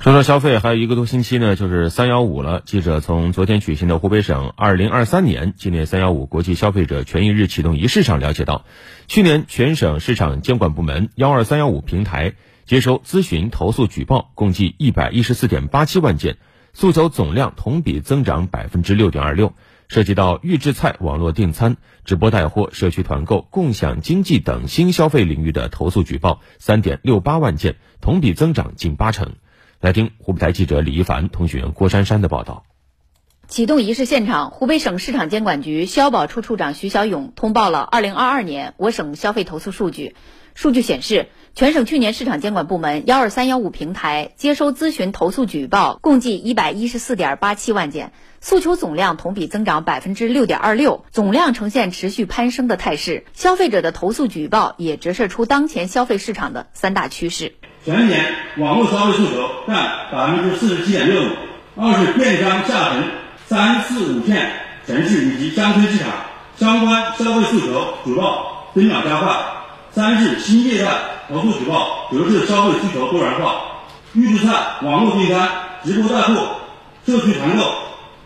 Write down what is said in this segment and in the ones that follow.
说到消费，还有一个多星期呢，就是三幺五了。记者从昨天举行的湖北省二零二三年纪念三幺五国际消费者权益日启动仪式上了解到，去年全省市场监管部门幺二三幺五平台接收咨询、投诉、举报共计一百一十四点八七万件，诉求总量同比增长百分之六点二六。涉及到预制菜、网络订餐、直播带货、社区团购、共享经济等新消费领域的投诉举报三点六八万件，同比增长近八成。来听湖北台记者李一凡、通讯员郭珊珊的报道。启动仪式现场，湖北省市场监管局消保处处长徐小勇通报了2022年我省消费投诉数据。数据显示，全省去年市场监管部门幺二三幺五平台接收咨询、投诉、举报共计一百一十四点八七万件，诉求总量同比增长百分之六点二六，总量呈现持续攀升的态势。消费者的投诉举报也折射出当前消费市场的三大趋势。全年网络消费诉求占百分之四十七点六五，二是电商下沉三四五线城市以及乡村市场相关消费诉求举报增长加快；三是新业态投诉举报折射消费需求多元化，预制菜、网络订餐、直播带货、社区团购、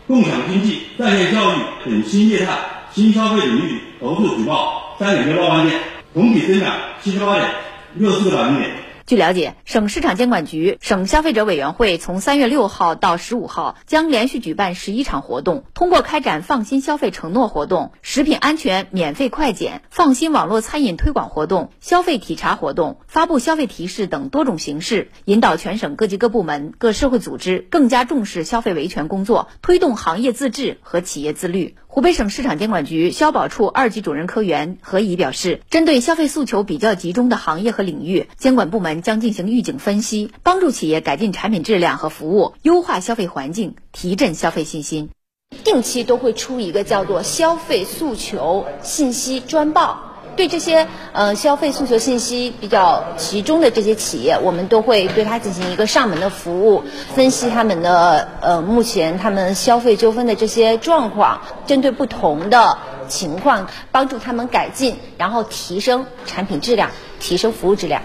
共享经济、在线教育等新业态新消费领域投诉举报三点六八万件，同比增长七十八点六四个百分点。据了解，省市场监管局、省消费者委员会从三月六号到十五号将连续举办十一场活动，通过开展放心消费承诺活动、食品安全免费快检、放心网络餐饮推广活动、消费体察活动、发布消费提示等多种形式，引导全省各级各部门、各社会组织更加重视消费维权工作，推动行业自治和企业自律。湖北省市场监管局消保处二级主任科员何怡表示，针对消费诉求比较集中的行业和领域，监管部门将进行预警分析，帮助企业改进产品质量和服务，优化消费环境，提振消费信心。定期都会出一个叫做消费诉求信息专报。对这些呃消费诉求信息比较集中的这些企业，我们都会对它进行一个上门的服务，分析他们的呃目前他们消费纠纷的这些状况，针对不同的情况帮助他们改进，然后提升产品质量，提升服务质量。